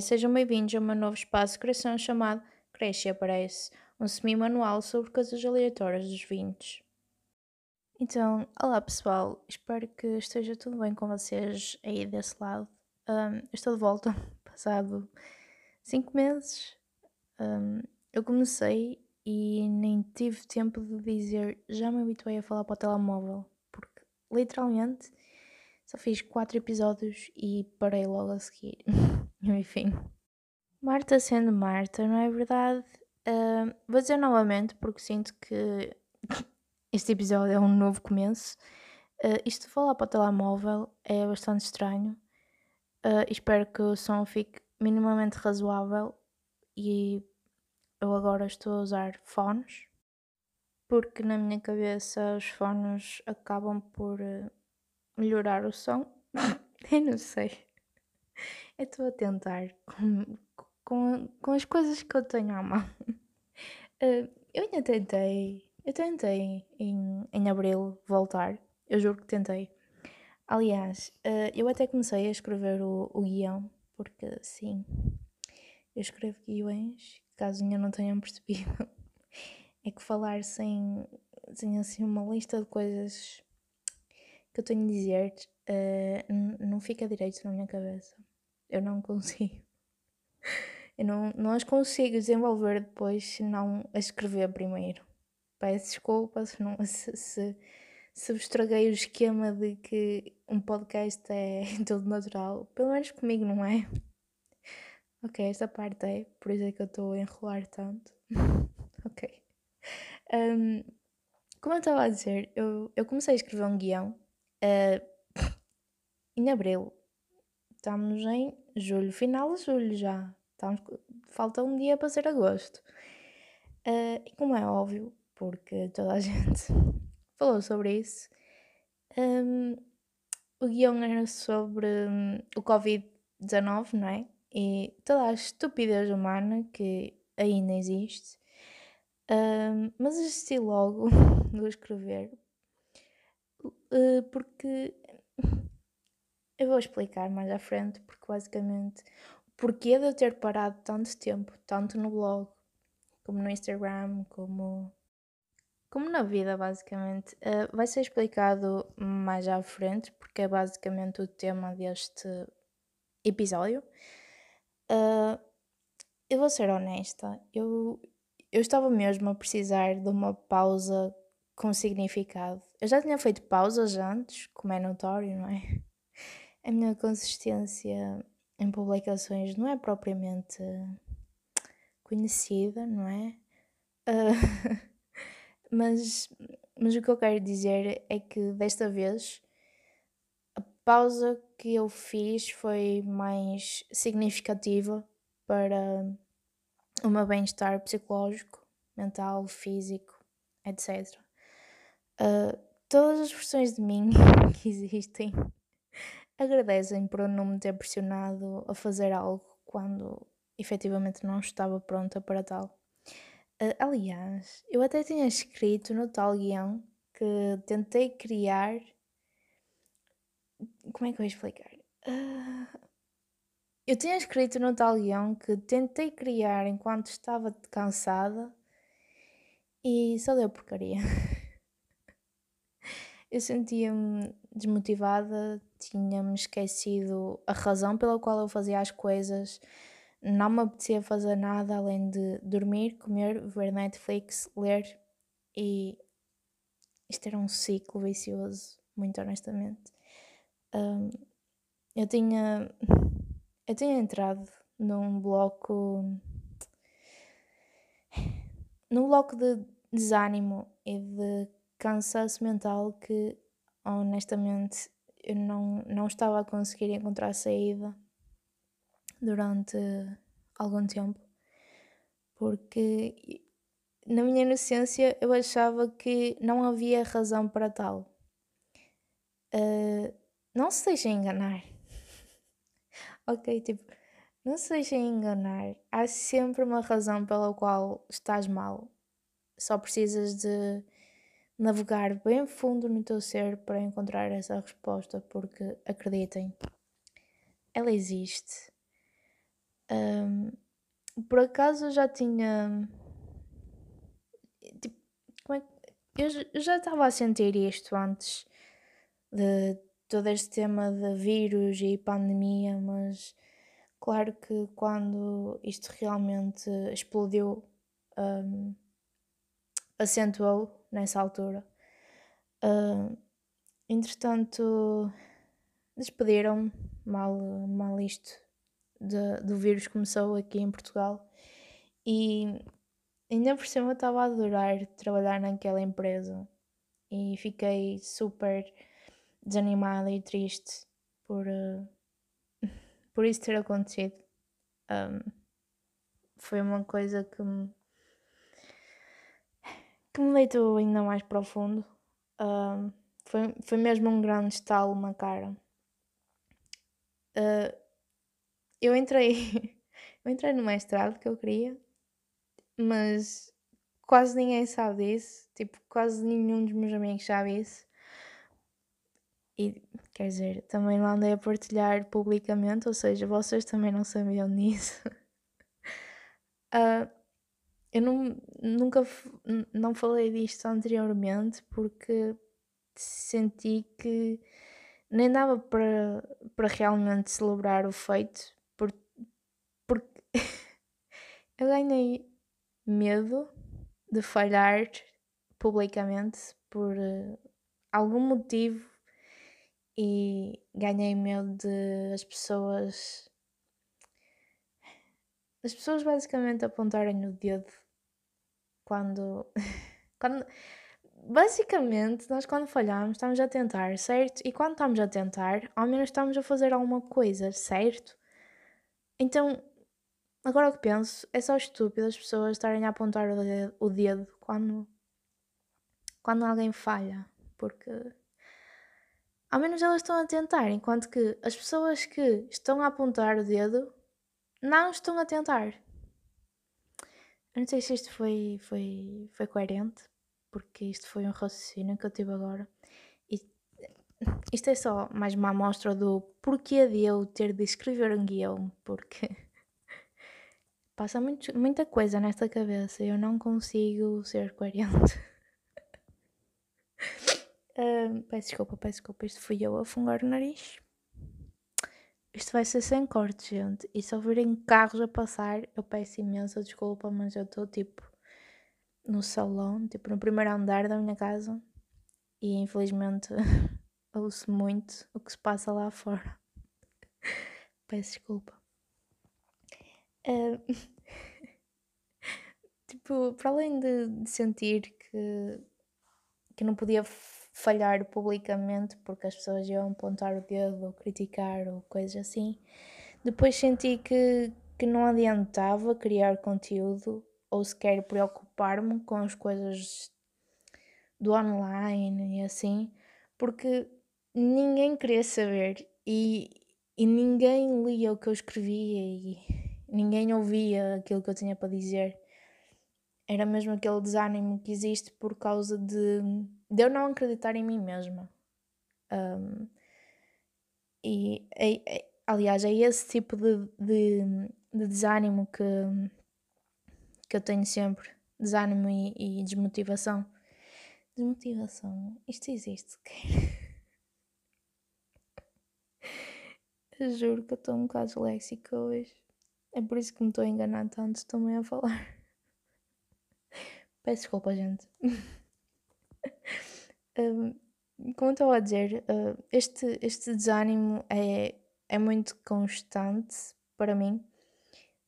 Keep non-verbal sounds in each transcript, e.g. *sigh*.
Sejam bem-vindos a um novo espaço de criação chamado Cresce e Aparece, um semi-manual sobre coisas aleatórias dos vinhos. Então, olá pessoal, espero que esteja tudo bem com vocês aí desse lado. Um, estou de volta, *laughs* passado 5 meses. Um, eu comecei e nem tive tempo de dizer já me habituei a falar para o telemóvel, porque literalmente só fiz 4 episódios e parei logo a seguir. *laughs* *laughs* Enfim. Marta sendo Marta, não é verdade? Uh, vou dizer novamente porque sinto que *laughs* este episódio é um novo começo. Uh, isto de falar para o telemóvel é bastante estranho. Uh, espero que o som fique minimamente razoável e eu agora estou a usar fones porque na minha cabeça os fones acabam por uh, melhorar o som. *laughs* eu não sei. Eu estou a tentar com, com, com as coisas que eu tenho à mão. Uh, *laughs* eu ainda tentei, eu tentei em, em abril voltar, eu juro que tentei. Aliás, uh, eu até comecei a escrever o, o guião, porque sim, eu escrevo guiões, caso ainda não tenham *laughs* percebido. É que falar sem, sem assim uma lista de coisas que eu tenho a dizer uh, não fica direito na minha cabeça. Eu não consigo. Eu não, não as consigo desenvolver depois se não a escrever primeiro. Peço desculpa se, não, se, se, se estraguei o esquema de que um podcast é *laughs* todo natural. Pelo menos comigo não é. Ok, esta parte é, por isso é que eu estou a enrolar tanto. *laughs* ok. Um, como eu estava a dizer, eu, eu comecei a escrever um guião uh, em abril Estamos em julho, final de julho já. Estamos, falta um dia para ser agosto. Uh, e como é óbvio, porque toda a *laughs* gente falou sobre isso, um, o guião era sobre um, o Covid-19, não é? E toda a estupidez humana que ainda existe. Um, mas desisti logo *laughs* de escrever uh, porque eu vou explicar mais à frente, porque basicamente o porquê de eu ter parado tanto tempo, tanto no blog, como no Instagram, como, como na vida, basicamente, uh, vai ser explicado mais à frente, porque é basicamente o tema deste episódio. Uh, eu vou ser honesta, eu, eu estava mesmo a precisar de uma pausa com significado. Eu já tinha feito pausas antes, como é notório, não é? A minha consistência em publicações não é propriamente conhecida, não é? Uh, *laughs* mas, mas o que eu quero dizer é que desta vez a pausa que eu fiz foi mais significativa para o meu bem-estar psicológico, mental, físico, etc. Uh, todas as versões de mim *laughs* que existem agradecem por eu não me ter pressionado a fazer algo quando efetivamente não estava pronta para tal. Uh, aliás, eu até tinha escrito no tal guião que tentei criar. Como é que eu vou explicar? Uh, eu tinha escrito no tal guião que tentei criar enquanto estava cansada e só deu porcaria. *laughs* eu sentia-me desmotivada, tinha-me esquecido a razão pela qual eu fazia as coisas, não me apetecia fazer nada além de dormir, comer, ver Netflix, ler e isto era um ciclo vicioso, muito honestamente. Um, eu tinha eu tinha entrado num bloco num bloco de desânimo e de cansaço mental que honestamente eu não, não estava a conseguir encontrar saída durante algum tempo, porque na minha inocência eu achava que não havia razão para tal. Uh, não se deixem enganar. *laughs* ok, tipo, não se deixem enganar. Há sempre uma razão pela qual estás mal. Só precisas de navegar bem fundo no teu ser para encontrar essa resposta, porque acreditem, ela existe. Um, por acaso eu já tinha. Tipo, como é que. Eu, já estava a sentir isto antes de todo este tema de vírus e pandemia, mas claro que quando isto realmente explodiu, um, acentuou nessa altura. Uh, entretanto, despediram mal, mal isto de, do vírus começou aqui em Portugal e ainda por cima eu estava a adorar trabalhar naquela empresa e fiquei super desanimada e triste por, uh, *laughs* por isso ter acontecido. Um, foi uma coisa que me, que me deitou ainda mais profundo. Um, foi, foi mesmo um grande estalo na cara. Uh, eu entrei, *laughs* eu entrei no mestrado que eu queria, mas quase ninguém sabe disso, tipo, quase nenhum dos meus amigos sabe isso. E quer dizer, também não andei a partilhar publicamente, ou seja, vocês também não sabiam *laughs* disso. uh, eu não, nunca não falei disto anteriormente porque senti que nem dava para, para realmente celebrar o feito, porque, porque *laughs* eu ganhei medo de falhar publicamente por uh, algum motivo e ganhei medo de as pessoas as pessoas basicamente apontarem o dedo quando *laughs* quando basicamente, nós quando falhamos estamos a tentar, certo? E quando estamos a tentar, ao menos estamos a fazer alguma coisa, certo? Então, agora o que penso, é só estúpido as pessoas estarem a apontar o dedo, quando, quando alguém falha, porque ao menos elas estão a tentar, enquanto que as pessoas que estão a apontar o dedo não estão a tentar. Eu não sei se isto foi, foi, foi coerente, porque isto foi um raciocínio que eu tive agora. E isto é só mais uma amostra do porquê de eu ter de escrever um guião, porque *laughs* passa muito, muita coisa nesta cabeça e eu não consigo ser coerente. uh, *laughs* peço desculpa, peço desculpa, isto fui eu a fungar o nariz. Isto vai ser sem corte, gente. E se ouvirem carros a passar, eu peço imensa desculpa, mas eu estou tipo no salão, tipo no primeiro andar da minha casa, e infelizmente *laughs* ouço muito o que se passa lá fora. *laughs* Peço desculpa. Uh, *laughs* tipo, para além de, de, sentir que, que não podia falhar publicamente porque as pessoas iam apontar o dedo ou criticar ou coisas assim, depois senti que, que não adiantava criar conteúdo ou sequer preocupar-me com as coisas do online e assim, porque ninguém queria saber e, e ninguém lia o que eu escrevia e ninguém ouvia aquilo que eu tinha para dizer. Era mesmo aquele desânimo que existe por causa de, de eu não acreditar em mim mesma. Um, e, é, aliás, é esse tipo de, de, de desânimo que, que eu tenho sempre, desânimo e, e desmotivação. Desmotivação, isto existe. *laughs* Juro que eu estou um bocado léxica hoje. É por isso que me estou a enganar tanto também a falar. Peço desculpa, gente. *laughs* um, como estava a dizer, uh, este, este desânimo é, é muito constante para mim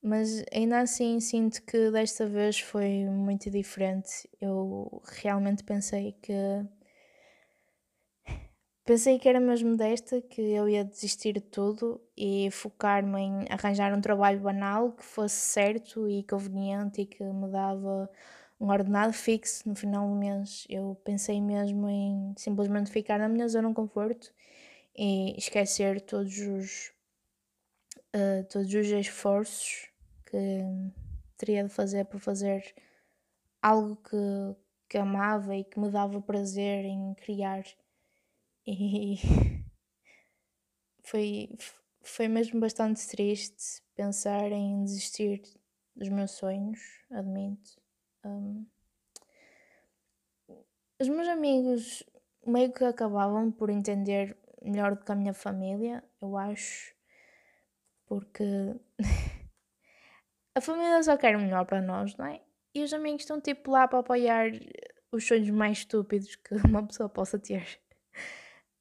mas ainda assim sinto que desta vez foi muito diferente. Eu realmente pensei que. Pensei que era mesmo desta que eu ia desistir de tudo e focar-me em arranjar um trabalho banal que fosse certo e conveniente e que me dava um ordenado fixo no final do mês. Eu pensei mesmo em simplesmente ficar na minha zona de conforto e esquecer todos os, uh, todos os esforços que teria de fazer por fazer algo que, que amava e que me dava prazer em criar. E *laughs* foi, foi mesmo bastante triste pensar em desistir dos meus sonhos, admito. Um, os meus amigos meio que acabavam por entender melhor do que a minha família, eu acho, porque *laughs* a família só quer o melhor para nós, não é? E os amigos estão tipo lá para apoiar os sonhos mais estúpidos que *laughs* uma pessoa possa ter.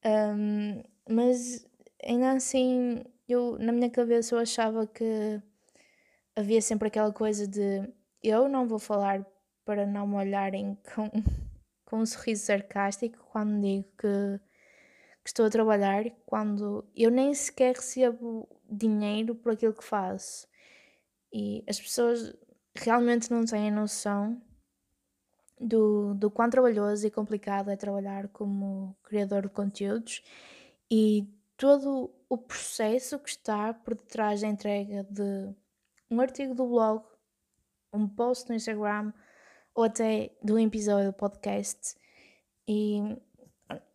Um, mas ainda assim, eu na minha cabeça eu achava que havia sempre aquela coisa de eu não vou falar para não me olharem com, *laughs* com um sorriso sarcástico quando digo que, que estou a trabalhar, quando eu nem sequer recebo dinheiro por aquilo que faço. E as pessoas realmente não têm noção do, do quão trabalhoso e complicado é trabalhar como criador de conteúdos e todo o processo que está por detrás da entrega de um artigo do blog, um post no Instagram ou até de um episódio do podcast. E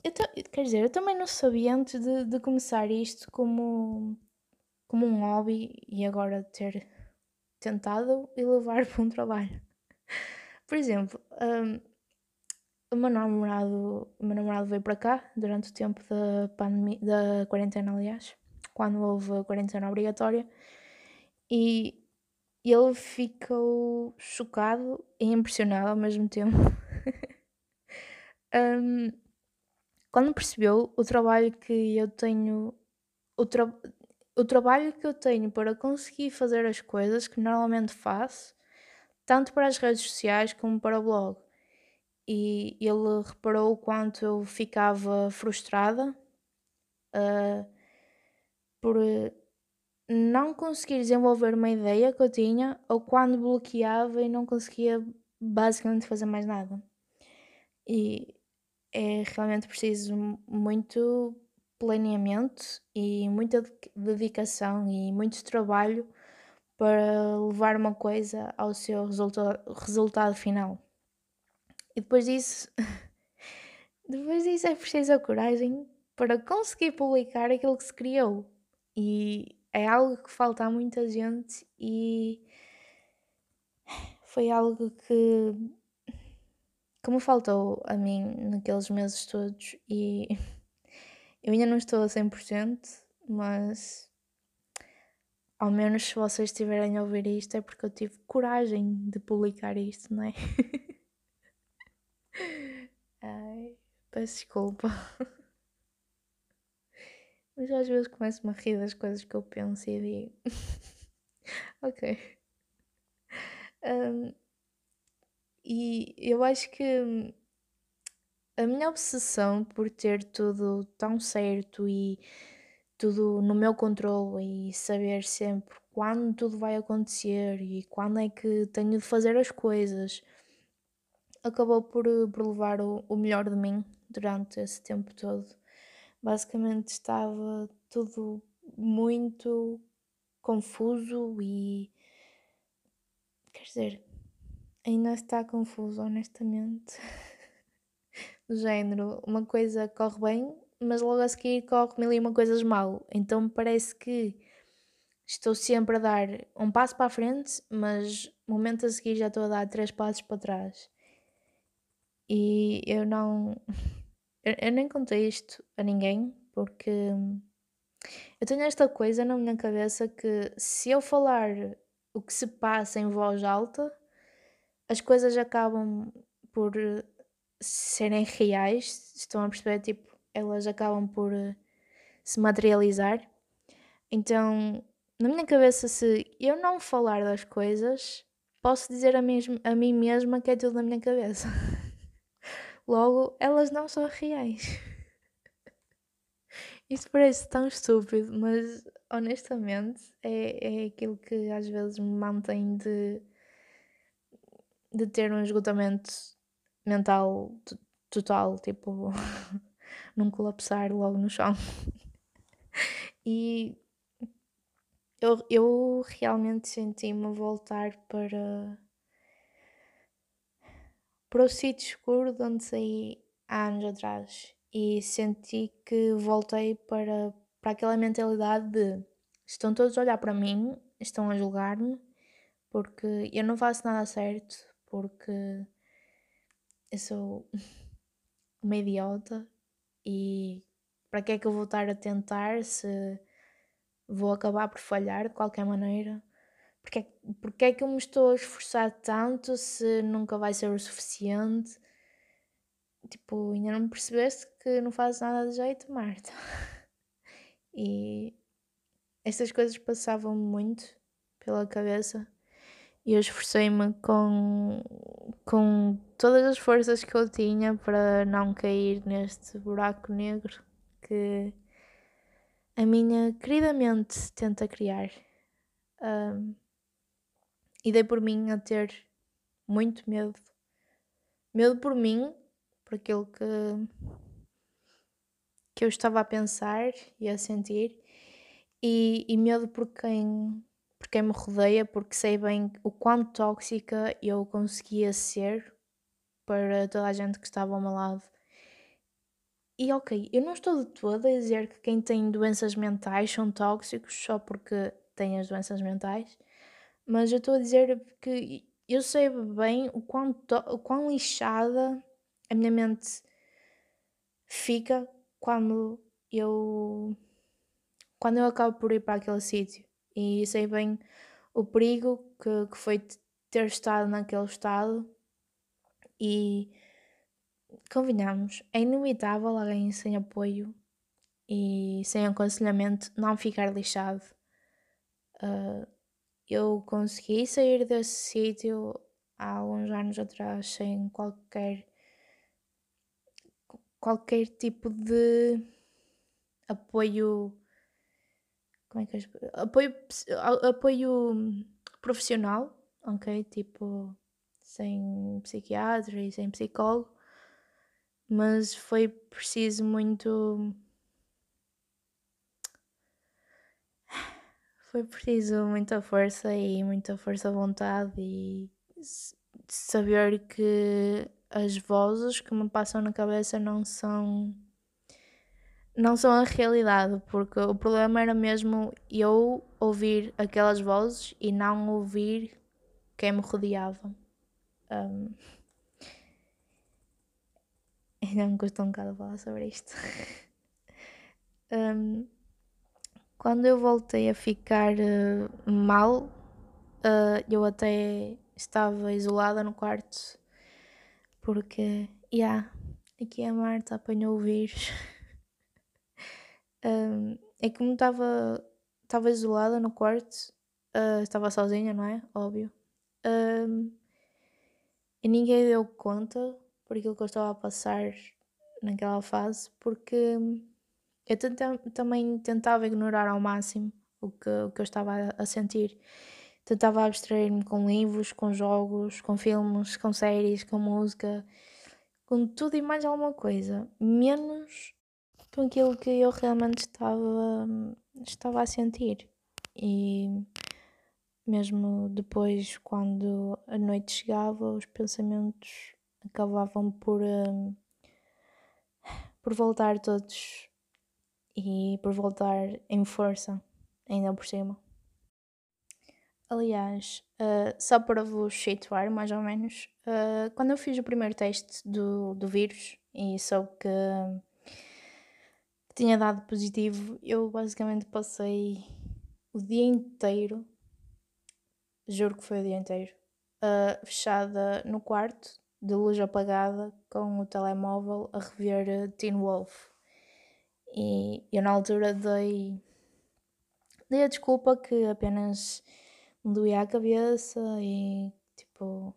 eu quer dizer, eu também não sabia antes de, de começar isto como, como um hobby e agora ter tentado e levar *laughs* para um trabalho. Por exemplo, um, o meu namorado, o meu namorado veio para cá durante o tempo da pandemia, da quarentena, aliás, quando houve a quarentena obrigatória, e ele ficou chocado e impressionado ao mesmo tempo. *laughs* um, quando percebeu o trabalho que eu tenho, o, tra o trabalho que eu tenho para conseguir fazer as coisas que normalmente faço, tanto para as redes sociais como para o blog e ele reparou o quanto eu ficava frustrada uh, por não conseguir desenvolver uma ideia que eu tinha ou quando bloqueava e não conseguia basicamente fazer mais nada. E é realmente preciso muito planeamento e muita dedicação e muito trabalho para levar uma coisa ao seu resulta resultado final. E depois disso, *laughs* depois disso é preciso a coragem para conseguir publicar aquilo que se criou. E é algo que falta a muita gente e foi algo que, que me faltou a mim naqueles meses todos e *laughs* eu ainda não estou a 100%, mas ao menos se vocês estiverem a ouvir isto é porque eu tive coragem de publicar isto, não é? *laughs* Ai, peço desculpa. *laughs* Mas às vezes começo-me a rir das coisas que eu penso e digo. *laughs* ok. Um, e eu acho que a minha obsessão por ter tudo tão certo e tudo no meu controle e saber sempre quando tudo vai acontecer e quando é que tenho de fazer as coisas acabou por, por levar o, o melhor de mim durante esse tempo todo. Basicamente estava tudo muito confuso e. Quer dizer, ainda está confuso, honestamente. *laughs* Do género, uma coisa corre bem, mas logo a seguir corre mil e uma coisas mal. Então parece que estou sempre a dar um passo para a frente, mas momento a seguir já estou a dar três passos para trás. E eu não. *laughs* Eu, nem contei isto a ninguém, porque eu tenho esta coisa na minha cabeça que se eu falar o que se passa em voz alta, as coisas acabam por serem reais, estão a perceber? Tipo, elas acabam por se materializar. Então, na minha cabeça, se eu não falar das coisas, posso dizer a, mesmo, a mim mesma que é tudo na minha cabeça. *laughs* Logo, elas não são reais. Isto parece tão estúpido, mas honestamente é, é aquilo que às vezes me mantém de, de ter um esgotamento mental total, tipo, *laughs* num colapsar logo no chão. *laughs* e eu, eu realmente senti-me voltar para para o sítio escuro de onde saí há anos atrás e senti que voltei para, para aquela mentalidade de estão todos a olhar para mim, estão a julgar-me porque eu não faço nada certo, porque eu sou *laughs* uma idiota e para que é que eu vou estar a tentar se vou acabar por falhar de qualquer maneira? Porque, é porque é que eu me estou a esforçar tanto se nunca vai ser o suficiente? Tipo, ainda não percebeste que não fazes nada de jeito, Marta. *laughs* e essas coisas passavam muito pela cabeça e eu esforcei-me com, com todas as forças que eu tinha para não cair neste buraco negro que a minha querida mente tenta criar. Um, e dei por mim a ter muito medo. Medo por mim, por aquilo que, que eu estava a pensar e a sentir, e, e medo por quem por quem me rodeia, porque sei bem o quão tóxica eu conseguia ser para toda a gente que estava ao meu lado. E ok, eu não estou de todo a dizer que quem tem doenças mentais são tóxicos só porque têm as doenças mentais, mas eu estou a dizer que eu sei bem o quão, o quão lixada a minha mente fica quando eu quando eu acabo por ir para aquele sítio e sei bem o perigo que, que foi ter estado naquele estado e convenhamos, é inevitável alguém sem apoio e sem aconselhamento não ficar lixado. Uh, eu consegui sair desse sítio há alguns anos atrás sem qualquer qualquer tipo de apoio como é que eu apoio, apoio profissional, ok? Tipo, sem psiquiatra e sem psicólogo, mas foi preciso muito. Foi preciso muita força e muita força de vontade e saber que as vozes que me passam na cabeça não são não são a realidade, porque o problema era mesmo eu ouvir aquelas vozes e não ouvir quem me rodeava. Um, *laughs* ainda me custa um bocado falar sobre isto. *laughs* um, quando eu voltei a ficar uh, mal, uh, eu até estava isolada no quarto, porque, yeah, aqui a Marta apanhou o vírus. Um, *laughs* é que como estava estava isolada no quarto, uh, estava sozinha, não é? Óbvio. Um, e ninguém deu conta por aquilo que eu estava a passar naquela fase, porque eu também tentava ignorar ao máximo o que, o que eu estava a sentir. Tentava abstrair-me com livros, com jogos, com filmes, com séries, com música, com tudo e mais alguma coisa, menos com aquilo que eu realmente estava, estava a sentir. E mesmo depois, quando a noite chegava, os pensamentos acabavam por, um, por voltar todos e por voltar em força, ainda por cima. Aliás, uh, só para vos situar mais ou menos, uh, quando eu fiz o primeiro teste do, do vírus e soube que tinha dado positivo, eu basicamente passei o dia inteiro, juro que foi o dia inteiro, uh, fechada no quarto, de luz apagada, com o telemóvel a rever Teen Wolf. E eu na altura dei, dei a desculpa que apenas me doía a cabeça e tipo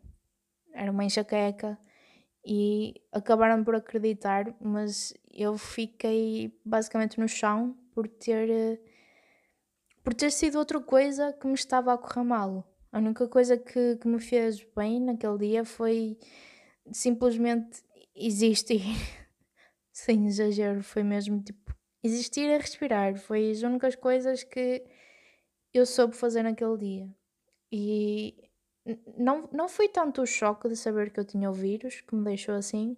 era uma enxaqueca e acabaram por acreditar, mas eu fiquei basicamente no chão por ter por ter sido outra coisa que me estava a correr mal. A única coisa que, que me fez bem naquele dia foi simplesmente existir. *laughs* Sem exagero, foi mesmo tipo existir e respirar. Foi as únicas coisas que eu soube fazer naquele dia. E não, não foi tanto o choque de saber que eu tinha o vírus que me deixou assim,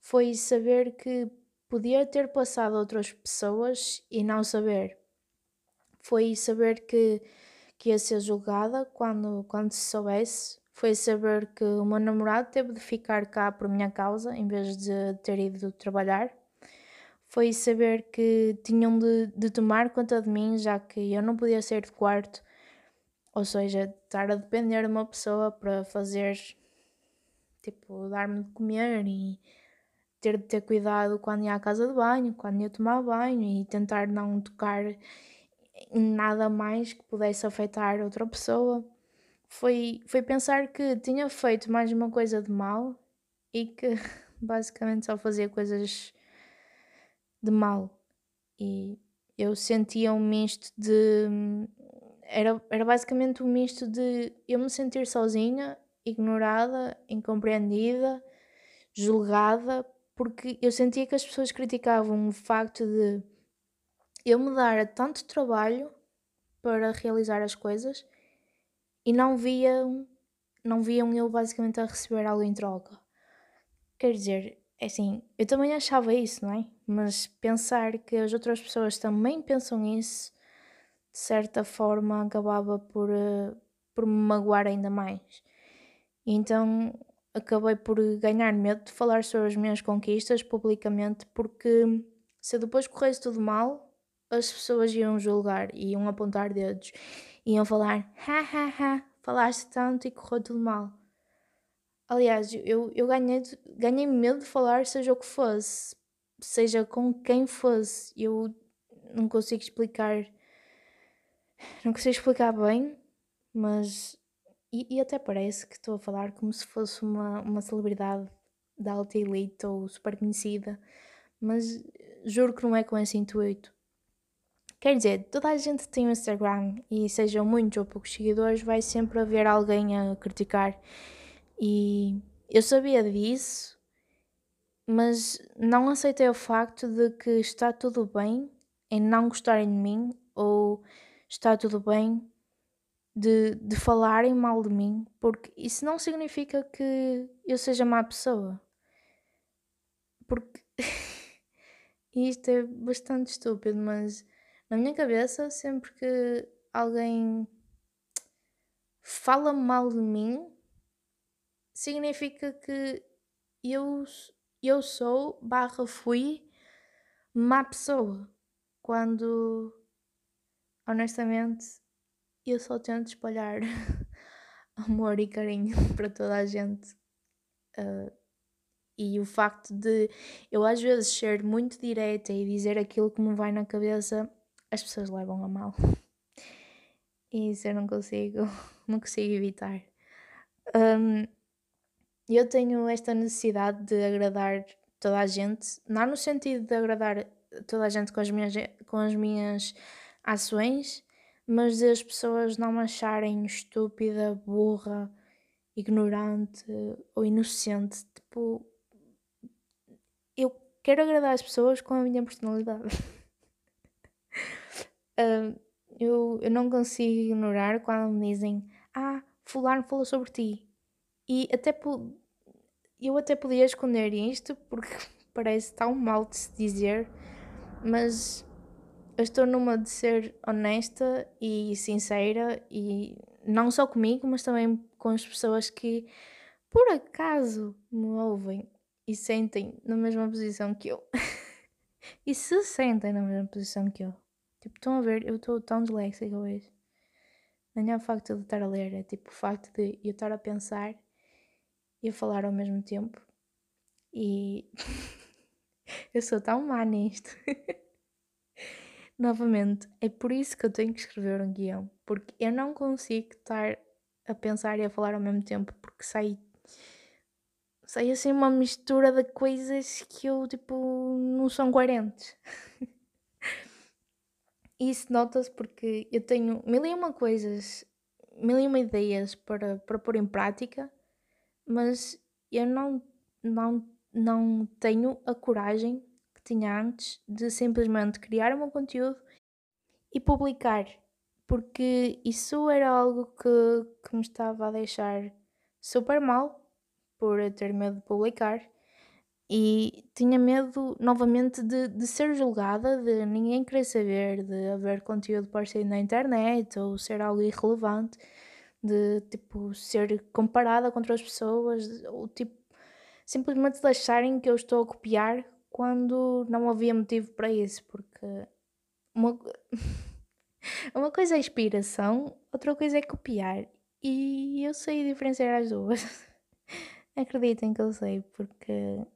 foi saber que podia ter passado a outras pessoas e não saber. Foi saber que, que ia ser julgada quando, quando se soubesse foi saber que o meu namorado teve de ficar cá por minha causa em vez de ter ido trabalhar. Foi saber que tinham de, de tomar conta de mim, já que eu não podia sair de quarto, ou seja, estar a depender de uma pessoa para fazer, tipo, dar-me de comer e ter de ter cuidado quando ia à casa de banho, quando ia tomar banho e tentar não tocar em nada mais que pudesse afetar outra pessoa. Foi, foi pensar que tinha feito mais uma coisa de mal e que *laughs* basicamente só fazia coisas de mal. E eu sentia um misto de. Era, era basicamente um misto de eu me sentir sozinha, ignorada, incompreendida, julgada porque eu sentia que as pessoas criticavam o facto de eu me dar tanto trabalho para realizar as coisas e não viam, não viam eu basicamente a receber algo em troca. Quer dizer, é assim, eu também achava isso, não é? Mas pensar que as outras pessoas também pensam isso, de certa forma, acabava por, uh, por me magoar ainda mais. então acabei por ganhar medo de falar sobre as minhas conquistas publicamente, porque se depois corresse tudo mal, as pessoas iam julgar, iam apontar dedos, iam falar: ha ha ha, falaste tanto e correu tudo mal. Aliás, eu, eu ganhei, ganhei medo de falar, seja o que fosse, seja com quem fosse. Eu não consigo explicar, não consigo explicar bem, mas e, e até parece que estou a falar como se fosse uma, uma celebridade da alta elite ou super conhecida, mas juro que não é com esse intuito. Quer dizer, toda a gente tem um Instagram e sejam muitos ou poucos seguidores, vai sempre haver alguém a criticar. E eu sabia disso, mas não aceitei o facto de que está tudo bem em não gostarem de mim ou está tudo bem de, de falarem mal de mim, porque isso não significa que eu seja má pessoa. Porque *laughs* isto é bastante estúpido, mas na minha cabeça, sempre que alguém fala mal de mim, significa que eu, eu sou barra fui má pessoa. Quando honestamente eu só tento espalhar *laughs* amor e carinho *laughs* para toda a gente. Uh, e o facto de eu às vezes ser muito direta e dizer aquilo que me vai na cabeça, as pessoas levam a mal. *laughs* E isso eu não consigo, não consigo evitar. Um, eu tenho esta necessidade de agradar toda a gente, não no sentido de agradar toda a gente com as minhas, com as minhas ações, mas de as pessoas não me acharem estúpida, burra, ignorante ou inocente. Tipo, eu quero agradar as pessoas com a minha personalidade. *laughs* uh, eu, eu não consigo ignorar quando me dizem Ah, fulano falou sobre ti. E até eu até podia esconder isto porque *laughs* parece tão mal de se dizer, mas eu estou numa de ser honesta e sincera e não só comigo, mas também com as pessoas que por acaso me ouvem e sentem na mesma posição que eu. *laughs* e se sentem na mesma posição que eu. Tipo, estão a ver, eu estou tão disléxica hoje. Não é o facto de estar a ler, é tipo o facto de eu estar a pensar e a falar ao mesmo tempo. E *laughs* eu sou tão má nisto. *laughs* Novamente, é por isso que eu tenho que escrever um guião, porque eu não consigo estar a pensar e a falar ao mesmo tempo, porque sai, sai assim uma mistura de coisas que eu, tipo, não são coerentes. *laughs* isso nota-se porque eu tenho mil e uma coisas, mil e uma ideias para, para pôr em prática, mas eu não, não, não tenho a coragem que tinha antes de simplesmente criar o meu conteúdo e publicar, porque isso era algo que, que me estava a deixar super mal por ter medo de publicar e tinha medo novamente de, de ser julgada, de ninguém querer saber, de haver conteúdo parecido na internet ou ser algo irrelevante, de tipo ser comparada com outras pessoas, ou tipo simplesmente de acharem que eu estou a copiar quando não havia motivo para isso, porque uma, *laughs* uma coisa é inspiração, outra coisa é copiar. E eu sei diferenciar as duas. *laughs* Acreditem que eu sei, porque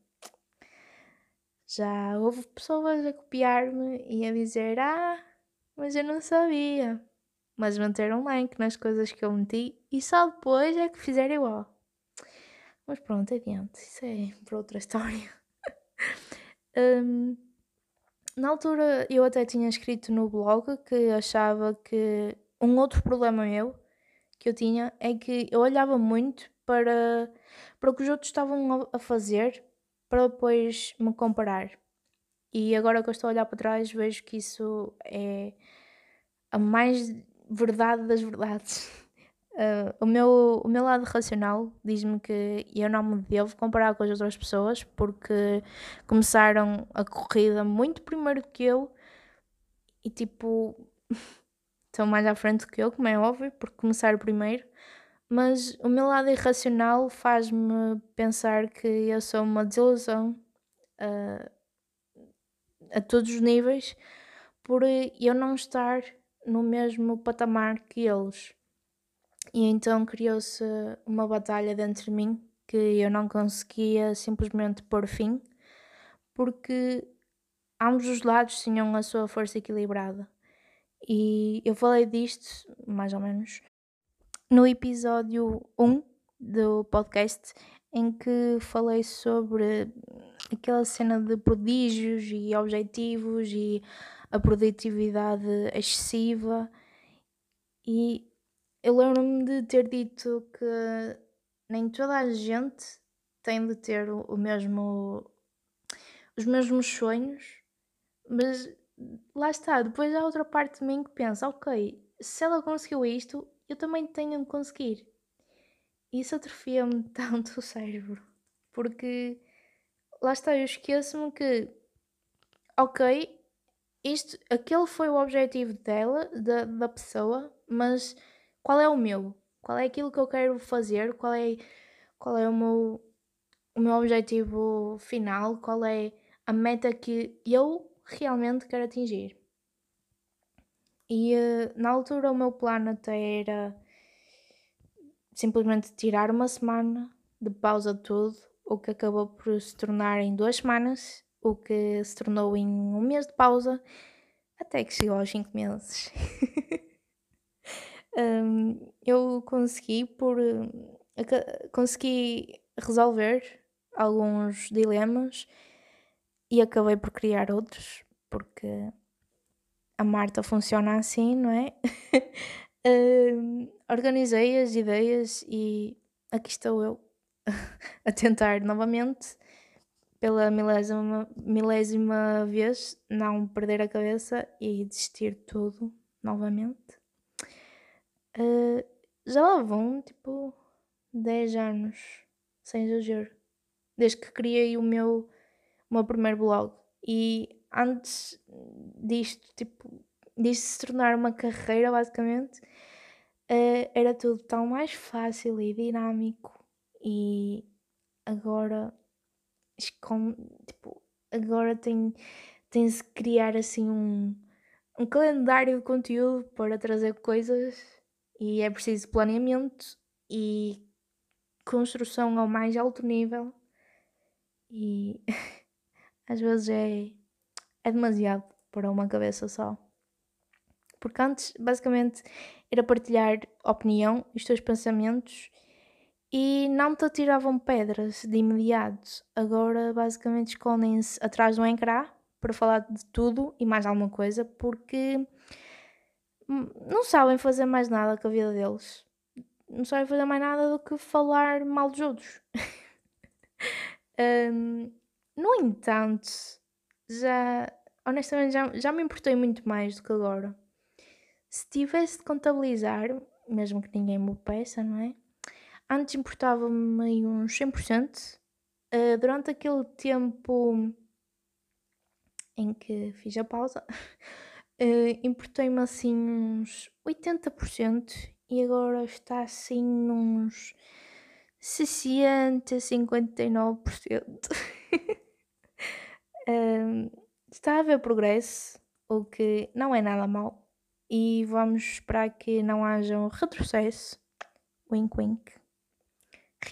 já houve pessoas a copiar-me e a dizer: Ah, mas eu não sabia. Mas manteram like nas coisas que eu meti e só depois é que fizeram igual. Mas pronto, adiante, isso é para outra *laughs* história. um, na altura eu até tinha escrito no blog que achava que um outro problema meu que eu tinha é que eu olhava muito para, para o que os outros estavam a fazer para depois me comparar. E agora que eu estou a olhar para trás, vejo que isso é a mais verdade das verdades. Uh, *laughs* o, meu, o meu lado racional diz-me que eu não me devo comparar com as outras pessoas porque começaram a corrida muito primeiro que eu e tipo *laughs* estão mais à frente que eu, como é óbvio, porque começaram primeiro mas o meu lado irracional faz-me pensar que eu sou uma desilusão uh, a todos os níveis por eu não estar no mesmo patamar que eles. E então criou-se uma batalha dentro de mim que eu não conseguia simplesmente pôr fim, porque ambos os lados tinham a sua força equilibrada. E eu falei disto, mais ou menos, no episódio 1 do podcast, em que falei sobre aquela cena de prodígios e objetivos e a produtividade excessiva. E eu lembro-me de ter dito que nem toda a gente tem de ter o mesmo os mesmos sonhos, mas lá está, depois há outra parte de mim que pensa, ok, se ela conseguiu isto, eu também tenho de conseguir. Isso atrofia-me *laughs* tanto o cérebro. Porque lá está, eu esqueço-me que, ok, isto, aquele foi o objetivo dela, da, da pessoa, mas qual é o meu? Qual é aquilo que eu quero fazer? Qual é, qual é o, meu, o meu objetivo final? Qual é a meta que eu realmente quero atingir? E uh, na altura o meu plano até era simplesmente tirar uma semana de pausa de tudo, o que acabou por se tornar em duas semanas, o que se tornou em um mês de pausa, até que chegou aos cinco meses. *laughs* um, eu consegui por uh, consegui resolver alguns dilemas e acabei por criar outros, porque a Marta funciona assim, não é? uh, *laughs* organizei as ideias e aqui estou eu *laughs* a tentar novamente, pela milésima, milésima vez, não perder a cabeça e desistir tudo novamente. Uh, já lá vão tipo 10 anos, sem exagero, desde que criei o meu, o meu primeiro blog. E antes disto, tipo, disto se tornar uma carreira, basicamente, uh, era tudo tão mais fácil e dinâmico e agora, com, tipo, agora tem, tem-se criar assim um, um calendário de conteúdo para trazer coisas e é preciso planeamento e construção ao mais alto nível e *laughs* às vezes é é demasiado para uma cabeça só. Porque antes, basicamente, era partilhar opinião e os teus pensamentos e não te atiravam pedras de imediato. Agora, basicamente, escondem-se atrás do ecrã para falar de tudo e mais alguma coisa porque não sabem fazer mais nada com a vida deles. Não sabem fazer mais nada do que falar mal dos outros. *laughs* um, no entanto, já, honestamente, já, já me importei muito mais do que agora. Se tivesse de contabilizar, mesmo que ninguém me peça, não é? Antes importava-me uns 100%, Uh, durante aquele tempo em que fiz a pausa, uh, *laughs* importei-me assim uns 80% e agora está assim uns 60, 59%. um, está a haver progresso, o que não é nada mau, e vamos esperar que não haja um retrocesso. Wink wink.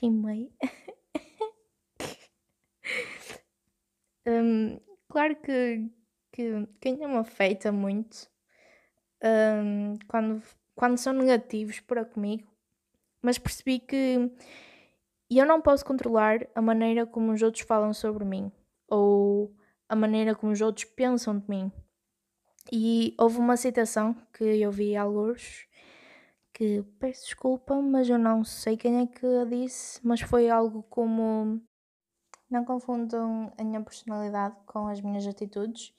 Rimei. *laughs* Um, claro que, que, que ainda me afeta muito um, quando, quando são negativos para comigo, mas percebi que eu não posso controlar a maneira como os outros falam sobre mim ou a maneira como os outros pensam de mim. E houve uma citação que eu vi alguns que peço desculpa, mas eu não sei quem é que a disse, mas foi algo como não confundam a minha personalidade com as minhas atitudes.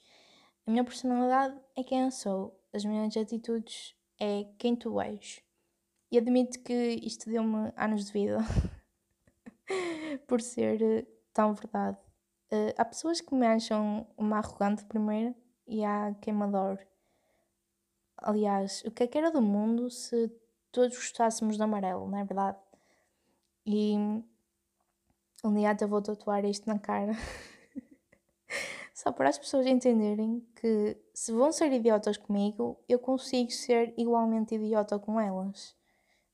A minha personalidade é quem eu sou, as minhas atitudes é quem tu és. E admito que isto deu-me anos de vida *laughs* por ser eh, tão verdade. Uh, há pessoas que me acham uma arrogante primeiro e há quem me adore. Aliás, o que é que era do mundo se todos gostássemos de amarelo, não é verdade? E um dia até vou tatuar isto na cara. *laughs* Só para as pessoas entenderem que se vão ser idiotas comigo, eu consigo ser igualmente idiota com elas.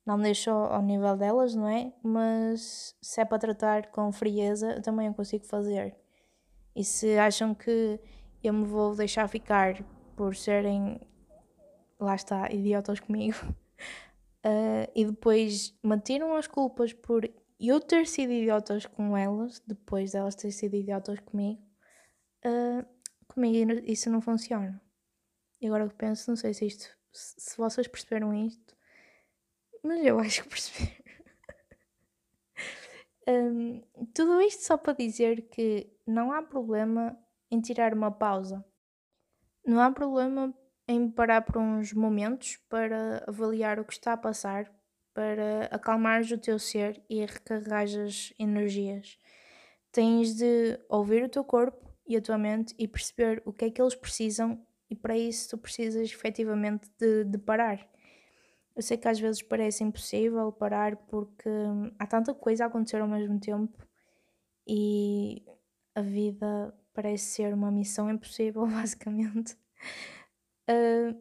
Não deixo ao nível delas, não é? Mas se é para tratar com frieza, também eu consigo fazer. E se acham que eu me vou deixar ficar por serem, lá está, idiotas comigo, *laughs* uh, e depois me tiram as culpas por eu ter sido idiotas com elas, depois delas terem sido idiotas comigo, uh, comigo isso não funciona. E agora que penso, não sei se isto, se vocês perceberam isto, mas eu *laughs* acho que perceberam. *laughs* um, tudo isto só para dizer que não há problema em tirar uma pausa. Não há problema em parar por uns momentos para avaliar o que está a passar, para acalmares o teu ser e recarregares as energias. Tens de ouvir o teu corpo e a tua mente e perceber o que é que eles precisam, e para isso tu precisas efetivamente de, de parar. Eu sei que às vezes parece impossível parar porque há tanta coisa a acontecer ao mesmo tempo e a vida parece ser uma missão impossível, *laughs* basicamente. Uh,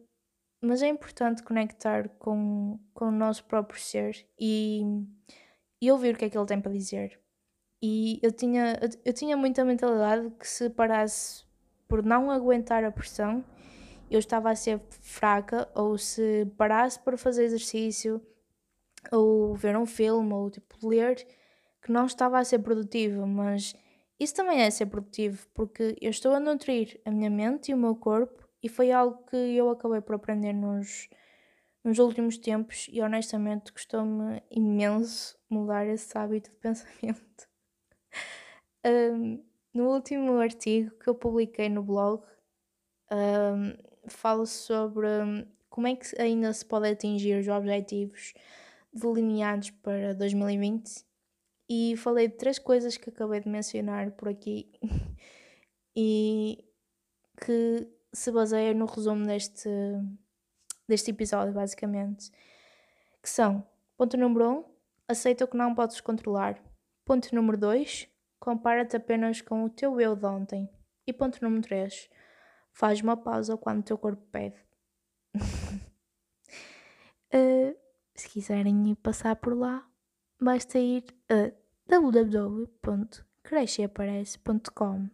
mas é importante conectar com, com o nosso próprio ser e, e ouvir o que é que ele tem para dizer. E eu tinha, eu, eu tinha muita mentalidade que se parasse por não aguentar a pressão, eu estava a ser fraca, ou se parasse para fazer exercício, ou ver um filme, ou tipo ler, que não estava a ser produtivo, mas isso também é ser produtivo, porque eu estou a nutrir a minha mente e o meu corpo e foi algo que eu acabei por aprender nos, nos últimos tempos e honestamente custou-me imenso mudar esse hábito de *laughs* pensamento. um, no último artigo que eu publiquei no blog, um, falo sobre como é que ainda se pode atingir os objetivos delineados para 2020 e falei de três coisas que acabei de mencionar por aqui *laughs* e que se baseia no resumo deste, deste episódio, basicamente. Que são, ponto número 1, um, aceita o que não podes controlar. Ponto número 2, compara-te apenas com o teu eu de ontem. E ponto número 3, faz uma pausa quando o teu corpo pede. uh, *laughs* se quiserem passar por lá, basta ir a www.cresceaparece.com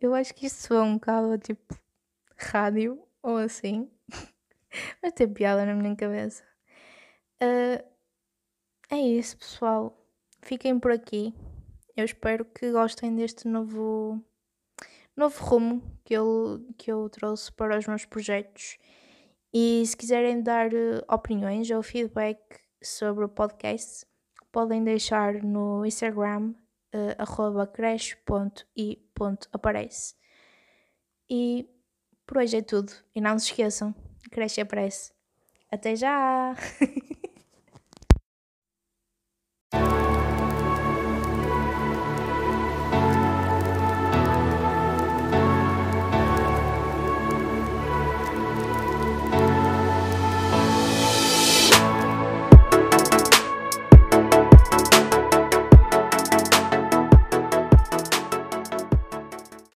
Eu acho que isso é um bocado tipo rádio ou assim. *laughs* Vai ter piada na minha cabeça. Uh, é isso, pessoal. Fiquem por aqui. Eu espero que gostem deste novo, novo rumo que eu, que eu trouxe para os meus projetos. E se quiserem dar uh, opiniões ou feedback sobre o podcast, podem deixar no Instagram uh, crash.i.aparece. E por hoje é tudo. E não se esqueçam, cresce a prece. Até já! *laughs*